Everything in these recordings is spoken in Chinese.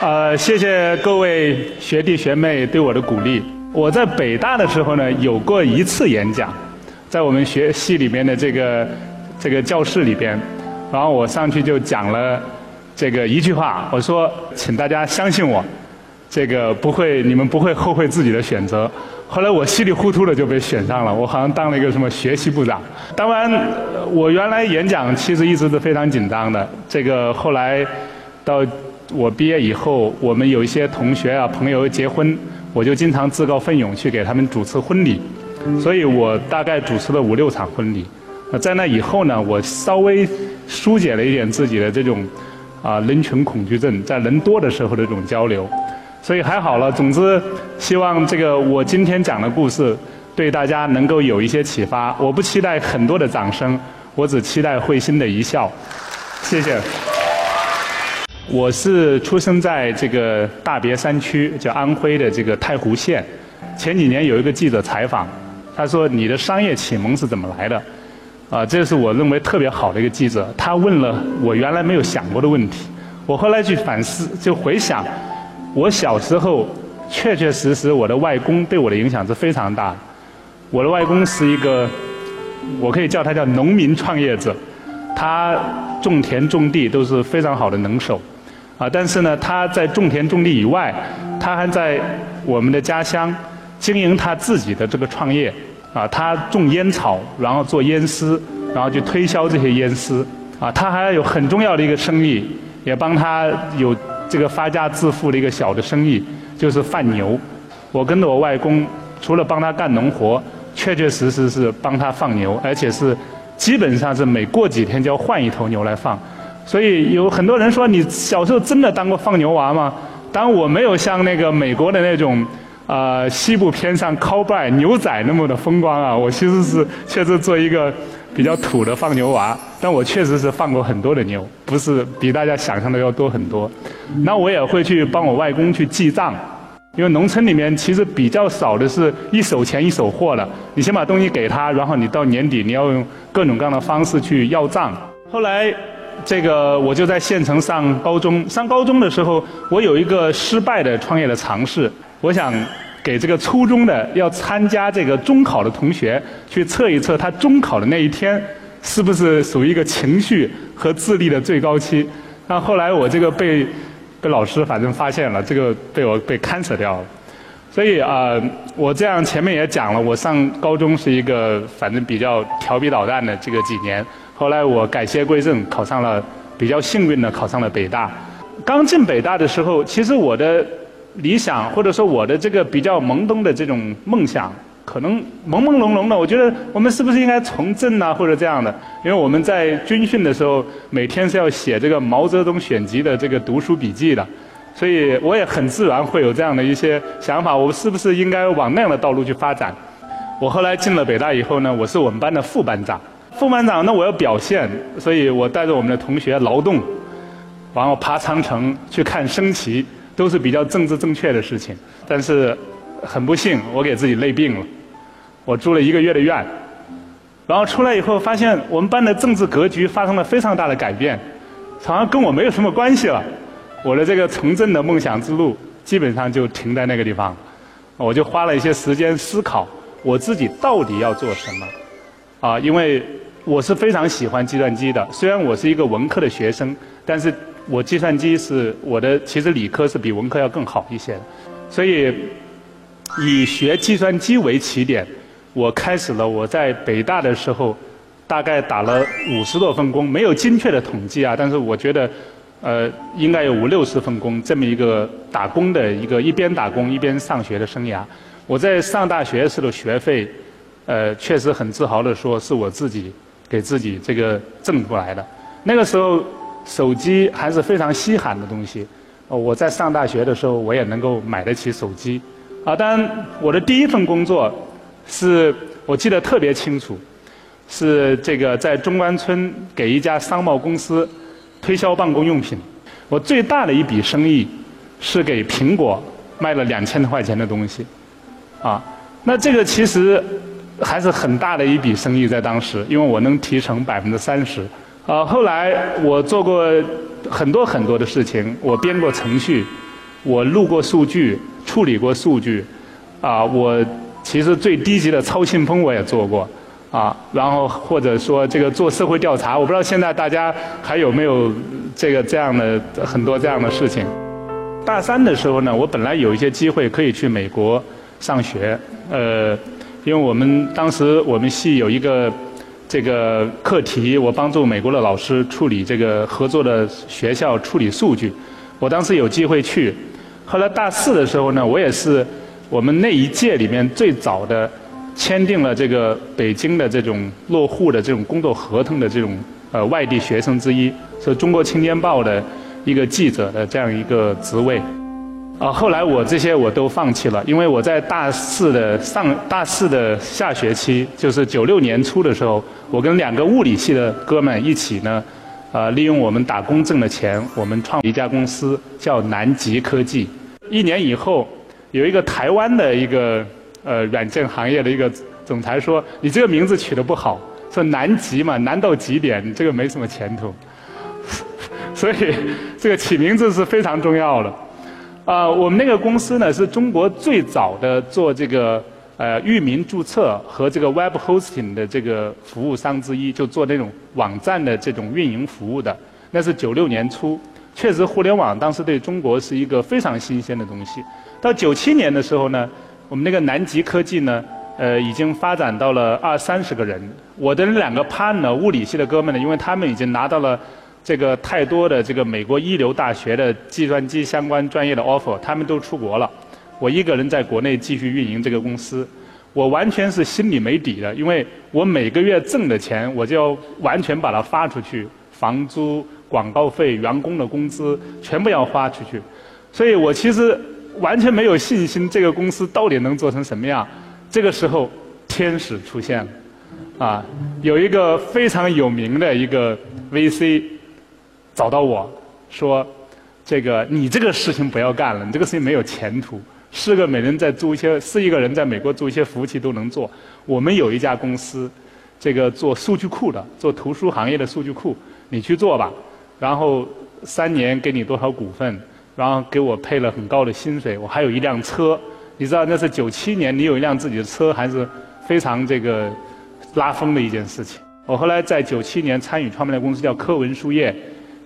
呃，谢谢各位学弟学妹对我的鼓励。我在北大的时候呢，有过一次演讲，在我们学系里面的这个这个教室里边，然后我上去就讲了这个一句话，我说，请大家相信我，这个不会，你们不会后悔自己的选择。后来我稀里糊涂的就被选上了，我好像当了一个什么学习部长。当然，我原来演讲其实一直是非常紧张的。这个后来到我毕业以后，我们有一些同学啊朋友结婚，我就经常自告奋勇去给他们主持婚礼。所以我大概主持了五六场婚礼。那在那以后呢，我稍微疏解了一点自己的这种啊人群恐惧症，在人多的时候的这种交流。所以还好了。总之，希望这个我今天讲的故事对大家能够有一些启发。我不期待很多的掌声，我只期待会心的一笑。谢谢。我是出生在这个大别山区，叫安徽的这个太湖县。前几年有一个记者采访，他说：“你的商业启蒙是怎么来的？”啊，这是我认为特别好的一个记者。他问了我原来没有想过的问题。我后来去反思，就回想。我小时候，确确实实，我的外公对我的影响是非常大。我的外公是一个，我可以叫他叫农民创业者，他种田种地都是非常好的能手，啊，但是呢，他在种田种地以外，他还在我们的家乡经营他自己的这个创业，啊，他种烟草，然后做烟丝，然后去推销这些烟丝，啊，他还有很重要的一个生意，也帮他有。这个发家致富的一个小的生意就是贩牛。我跟着我外公，除了帮他干农活，确确实实是帮他放牛，而且是基本上是每过几天就要换一头牛来放。所以有很多人说，你小时候真的当过放牛娃吗？当然我没有像那个美国的那种，呃，西部片上 cowboy 牛仔那么的风光啊。我其实是确实做一个。比较土的放牛娃，但我确实是放过很多的牛，不是比大家想象的要多很多。那我也会去帮我外公去记账，因为农村里面其实比较少的是一手钱一手货的。你先把东西给他，然后你到年底你要用各种各样的方式去要账。后来，这个我就在县城上高中，上高中的时候，我有一个失败的创业的尝试，我想。给这个初中的要参加这个中考的同学去测一测，他中考的那一天是不是属于一个情绪和智力的最高期？那后来我这个被被老师反正发现了，这个被我被勘测掉了。所以啊，我这样前面也讲了，我上高中是一个反正比较调皮捣蛋的这个几年。后来我改邪归正，考上了比较幸运的考上了北大。刚进北大的时候，其实我的。理想或者说我的这个比较懵懂的这种梦想，可能朦朦胧胧的。我觉得我们是不是应该从政啊，或者这样的？因为我们在军训的时候，每天是要写这个毛泽东选集的这个读书笔记的，所以我也很自然会有这样的一些想法：我是不是应该往那样的道路去发展？我后来进了北大以后呢，我是我们班的副班长。副班长，那我要表现，所以我带着我们的同学劳动，然后爬长城去看升旗。都是比较政治正确的事情，但是很不幸，我给自己累病了。我住了一个月的院，然后出来以后发现我们班的政治格局发生了非常大的改变，好像跟我没有什么关系了。我的这个从政的梦想之路基本上就停在那个地方。我就花了一些时间思考，我自己到底要做什么。啊，因为我是非常喜欢计算机的，虽然我是一个文科的学生，但是。我计算机是我的，其实理科是比文科要更好一些的，所以以学计算机为起点，我开始了我在北大的时候，大概打了五十多份工，没有精确的统计啊，但是我觉得，呃，应该有五六十份工这么一个打工的一个一边打工一边上学的生涯。我在上大学时的学费，呃，确实很自豪的说是我自己给自己这个挣过来的。那个时候。手机还是非常稀罕的东西，我在上大学的时候，我也能够买得起手机。啊，当然，我的第一份工作是我记得特别清楚，是这个在中关村给一家商贸公司推销办公用品。我最大的一笔生意是给苹果卖了两千多块钱的东西，啊，那这个其实还是很大的一笔生意在当时，因为我能提成百分之三十。呃，后来我做过很多很多的事情，我编过程序，我录过数据，处理过数据，啊，我其实最低级的抄信封我也做过，啊，然后或者说这个做社会调查，我不知道现在大家还有没有这个这样的很多这样的事情。大三的时候呢，我本来有一些机会可以去美国上学，呃，因为我们当时我们系有一个这个课题，我帮助美国的老师处理这个合作的学校处理数据，我当时有机会去。后来大四的时候呢，我也是我们那一届里面最早的签订了这个北京的这种落户的这种工作合同的这种呃外地学生之一，是中国青年报的一个记者的这样一个职位。啊，后来我这些我都放弃了，因为我在大四的上大四的下学期，就是九六年初的时候，我跟两个物理系的哥们一起呢。呃，利用我们打工挣的钱，我们创一家公司，叫南极科技。一年以后，有一个台湾的一个呃软件行业的一个总裁说：“你这个名字取得不好，说南极嘛，难到极点，这个没什么前途。” 所以，这个起名字是非常重要的。啊，我们那个公司呢，是中国最早的做这个。呃，域名注册和这个 web hosting 的这个服务商之一，就做那种网站的这种运营服务的，那是九六年初，确实互联网当时对中国是一个非常新鲜的东西。到九七年的时候呢，我们那个南极科技呢，呃，已经发展到了二三十个人。我的两个 partner 物理系的哥们呢，因为他们已经拿到了这个太多的这个美国一流大学的计算机相关专业的 offer，他们都出国了。我一个人在国内继续运营这个公司，我完全是心里没底的，因为我每个月挣的钱，我就要完全把它发出去，房租、广告费、员工的工资全部要花出去，所以我其实完全没有信心这个公司到底能做成什么样。这个时候，天使出现了，啊，有一个非常有名的一个 VC 找到我说：“这个你这个事情不要干了，你这个事情没有前途。”四个每人在租一些，四亿个人在美国租一些服务器都能做。我们有一家公司，这个做数据库的，做图书行业的数据库，你去做吧。然后三年给你多少股份，然后给我配了很高的薪水，我还有一辆车。你知道那是九七年，你有一辆自己的车，还是非常这个拉风的一件事情。我后来在九七年参与创办的公司叫科文书业，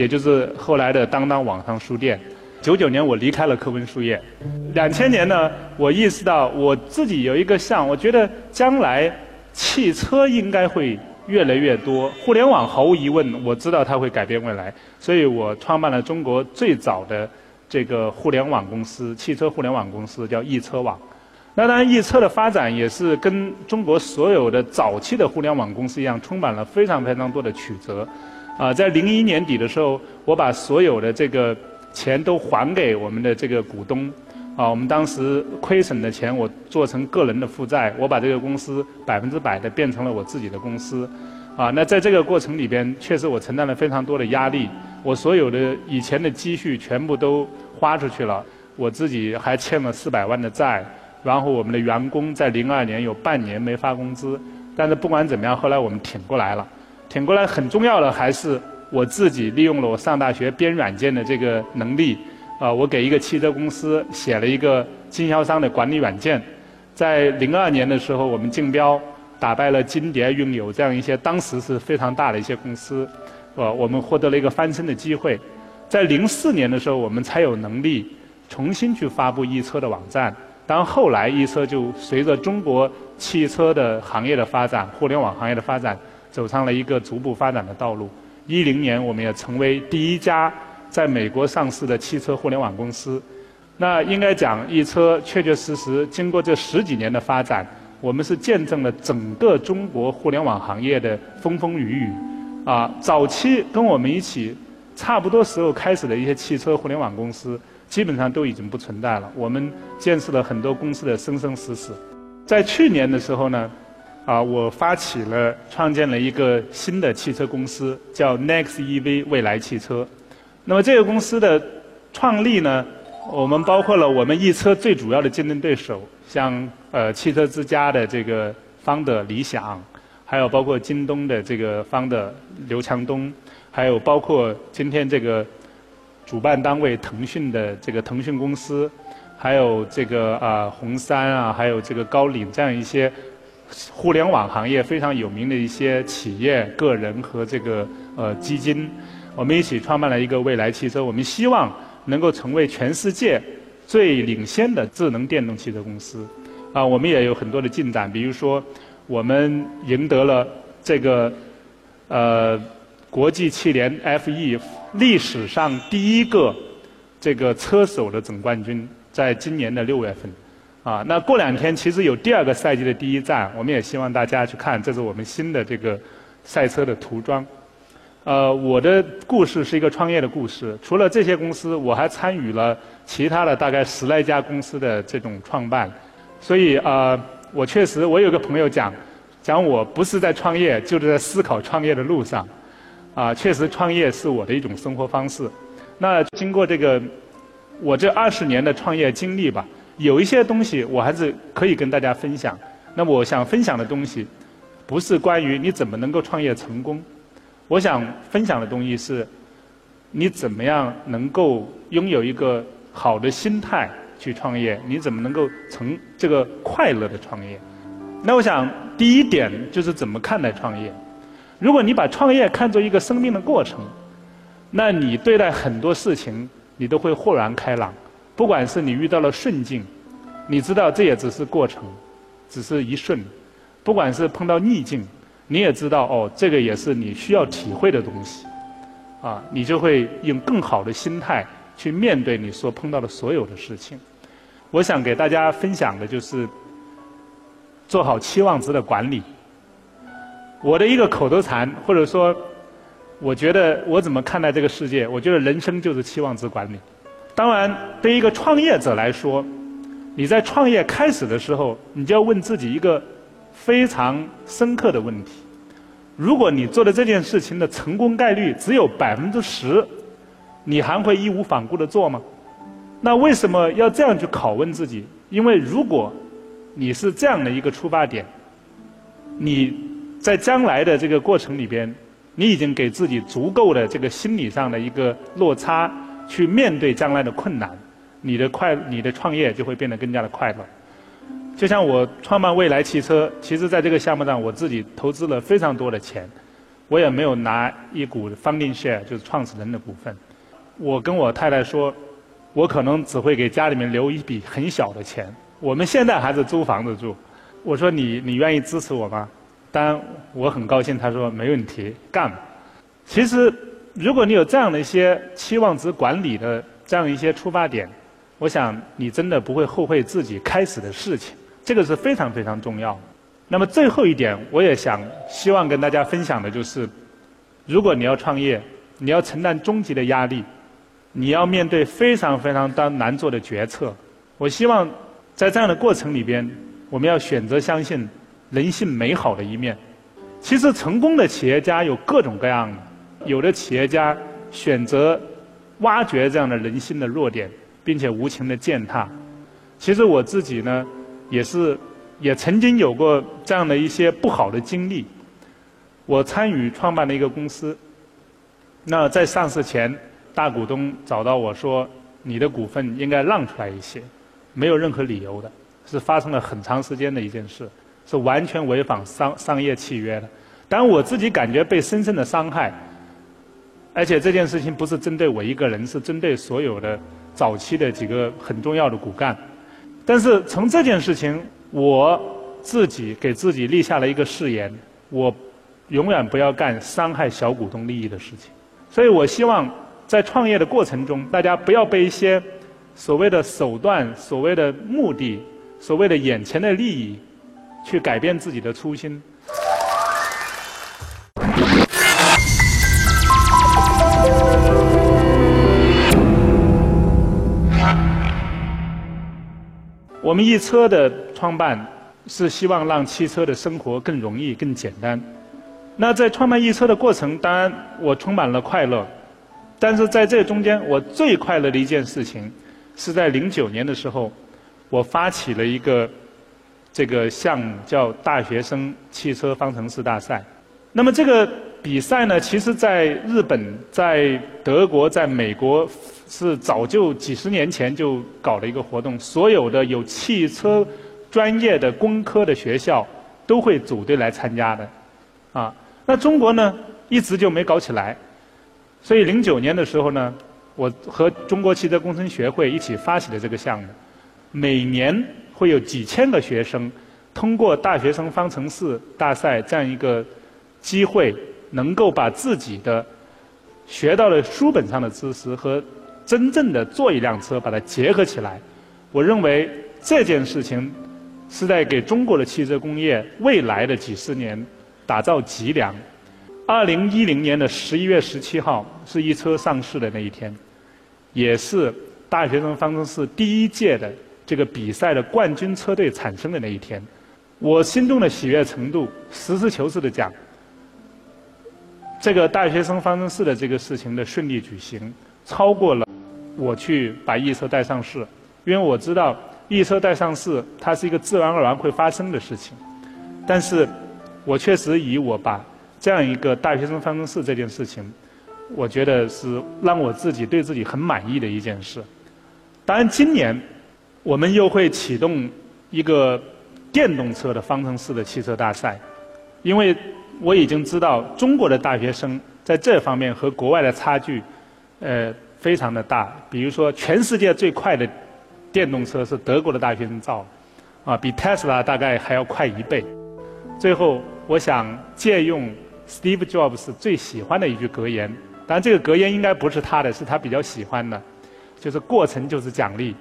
也就是后来的当当网上书店。九九年我离开了科文书业，两千年呢，我意识到我自己有一个项，我觉得将来汽车应该会越来越多，互联网毫无疑问，我知道它会改变未来，所以我创办了中国最早的这个互联网公司，汽车互联网公司叫易车网。那当然，易车的发展也是跟中国所有的早期的互联网公司一样，充满了非常非常多的曲折。啊，在零一年底的时候，我把所有的这个。钱都还给我们的这个股东，啊，我们当时亏损的钱我做成个人的负债，我把这个公司百分之百的变成了我自己的公司，啊，那在这个过程里边，确实我承担了非常多的压力，我所有的以前的积蓄全部都花出去了，我自己还欠了四百万的债，然后我们的员工在零二年有半年没发工资，但是不管怎么样，后来我们挺过来了，挺过来很重要的还是。我自己利用了我上大学编软件的这个能力，啊，我给一个汽车公司写了一个经销商的管理软件，在零二年的时候，我们竞标打败了金蝶、运友这样一些当时是非常大的一些公司，呃，我们获得了一个翻身的机会。在零四年的时候，我们才有能力重新去发布易车的网站。当后来易车就随着中国汽车的行业的发展、互联网行业的发展，走上了一个逐步发展的道路。一零年，我们也成为第一家在美国上市的汽车互联网公司。那应该讲，易车确确实实经过这十几年的发展，我们是见证了整个中国互联网行业的风风雨雨。啊，早期跟我们一起差不多时候开始的一些汽车互联网公司，基本上都已经不存在了。我们见识了很多公司的生生死死。在去年的时候呢。啊，我发起了创建了一个新的汽车公司，叫 Next EV 未来汽车。那么这个公司的创立呢，我们包括了我们易车最主要的竞争对手，像呃汽车之家的这个方的理想，还有包括京东的这个方的刘强东，还有包括今天这个主办单位腾讯的这个腾讯公司，还有这个啊红杉啊，还有这个高瓴这样一些互联网行业非常有名的一些企业、个人和这个呃基金，我们一起创办了一个未来汽车。我们希望能够成为全世界最领先的智能电动汽车公司。啊，我们也有很多的进展，比如说我们赢得了这个呃。国际汽联 FE 历史上第一个这个车手的总冠军，在今年的六月份，啊，那过两天其实有第二个赛季的第一站，我们也希望大家去看，这是我们新的这个赛车的涂装。呃，我的故事是一个创业的故事，除了这些公司，我还参与了其他的大概十来家公司的这种创办，所以啊，我确实，我有个朋友讲，讲我不是在创业，就是在思考创业的路上。啊，确实创业是我的一种生活方式。那经过这个我这二十年的创业经历吧，有一些东西我还是可以跟大家分享。那我想分享的东西，不是关于你怎么能够创业成功，我想分享的东西是，你怎么样能够拥有一个好的心态去创业，你怎么能够成这个快乐的创业。那我想第一点就是怎么看待创业。如果你把创业看作一个生命的过程，那你对待很多事情，你都会豁然开朗。不管是你遇到了顺境，你知道这也只是过程，只是一瞬；不管是碰到逆境，你也知道哦，这个也是你需要体会的东西。啊，你就会用更好的心态去面对你所碰到的所有的事情。我想给大家分享的就是做好期望值的管理。我的一个口头禅，或者说，我觉得我怎么看待这个世界？我觉得人生就是期望值管理。当然，对于一个创业者来说，你在创业开始的时候，你就要问自己一个非常深刻的问题：如果你做的这件事情的成功概率只有百分之十，你还会义无反顾的做吗？那为什么要这样去拷问自己？因为如果你是这样的一个出发点，你。在将来的这个过程里边，你已经给自己足够的这个心理上的一个落差，去面对将来的困难，你的快，你的创业就会变得更加的快乐。就像我创办未来汽车，其实在这个项目上，我自己投资了非常多的钱，我也没有拿一股 founding share，就是创始人的股份。我跟我太太说，我可能只会给家里面留一笔很小的钱。我们现在还是租房子住。我说你，你愿意支持我吗？当然，我很高兴。他说没问题，干。其实，如果你有这样的一些期望值管理的这样一些出发点，我想你真的不会后悔自己开始的事情。这个是非常非常重要。那么最后一点，我也想希望跟大家分享的就是，如果你要创业，你要承担终极的压力，你要面对非常非常当难做的决策。我希望在这样的过程里边，我们要选择相信。人性美好的一面，其实成功的企业家有各种各样的。有的企业家选择挖掘这样的人性的弱点，并且无情的践踏。其实我自己呢，也是也曾经有过这样的一些不好的经历。我参与创办了一个公司，那在上市前，大股东找到我说：“你的股份应该让出来一些。”没有任何理由的，是发生了很长时间的一件事。是完全违反商商业契约的，但我自己感觉被深深的伤害，而且这件事情不是针对我一个人，是针对所有的早期的几个很重要的骨干。但是从这件事情，我自己给自己立下了一个誓言：我永远不要干伤害小股东利益的事情。所以我希望在创业的过程中，大家不要被一些所谓的手段、所谓的目的、所谓的眼前的利益。去改变自己的初心。我们易车的创办是希望让汽车的生活更容易、更简单。那在创办易车的过程，当然我充满了快乐。但是在这中间，我最快乐的一件事情，是在零九年的时候，我发起了一个。这个项目叫大学生汽车方程式大赛。那么这个比赛呢，其实在日本、在德国、在美国是早就几十年前就搞了一个活动，所有的有汽车专业的工科的学校都会组队来参加的，啊，那中国呢一直就没搞起来，所以零九年的时候呢，我和中国汽车工程学会一起发起了这个项目，每年会有几千个学生通过大学生方程式大赛这样一个机会。能够把自己的学到的书本上的知识和真正的做一辆车把它结合起来，我认为这件事情是在给中国的汽车工业未来的几十年打造脊梁。二零一零年的十一月十七号是一车上市的那一天，也是大学生方程式第一届的这个比赛的冠军车队产生的那一天。我心中的喜悦程度，实事求是的讲。这个大学生方程式的这个事情的顺利举行，超过了我去把易车带上市，因为我知道易车带上市它是一个自然而然会发生的事情，但是我确实以我把这样一个大学生方程式这件事情，我觉得是让我自己对自己很满意的一件事。当然，今年我们又会启动一个电动车的方程式的汽车大赛，因为。我已经知道中国的大学生在这方面和国外的差距，呃，非常的大。比如说，全世界最快的电动车是德国的大学生造，啊，比特斯拉大概还要快一倍。最后，我想借用 Steve Jobs 最喜欢的一句格言，当然这个格言应该不是他的，是他比较喜欢的，就是“过程就是奖励”。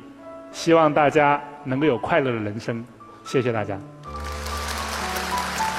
希望大家能够有快乐的人生。谢谢大家。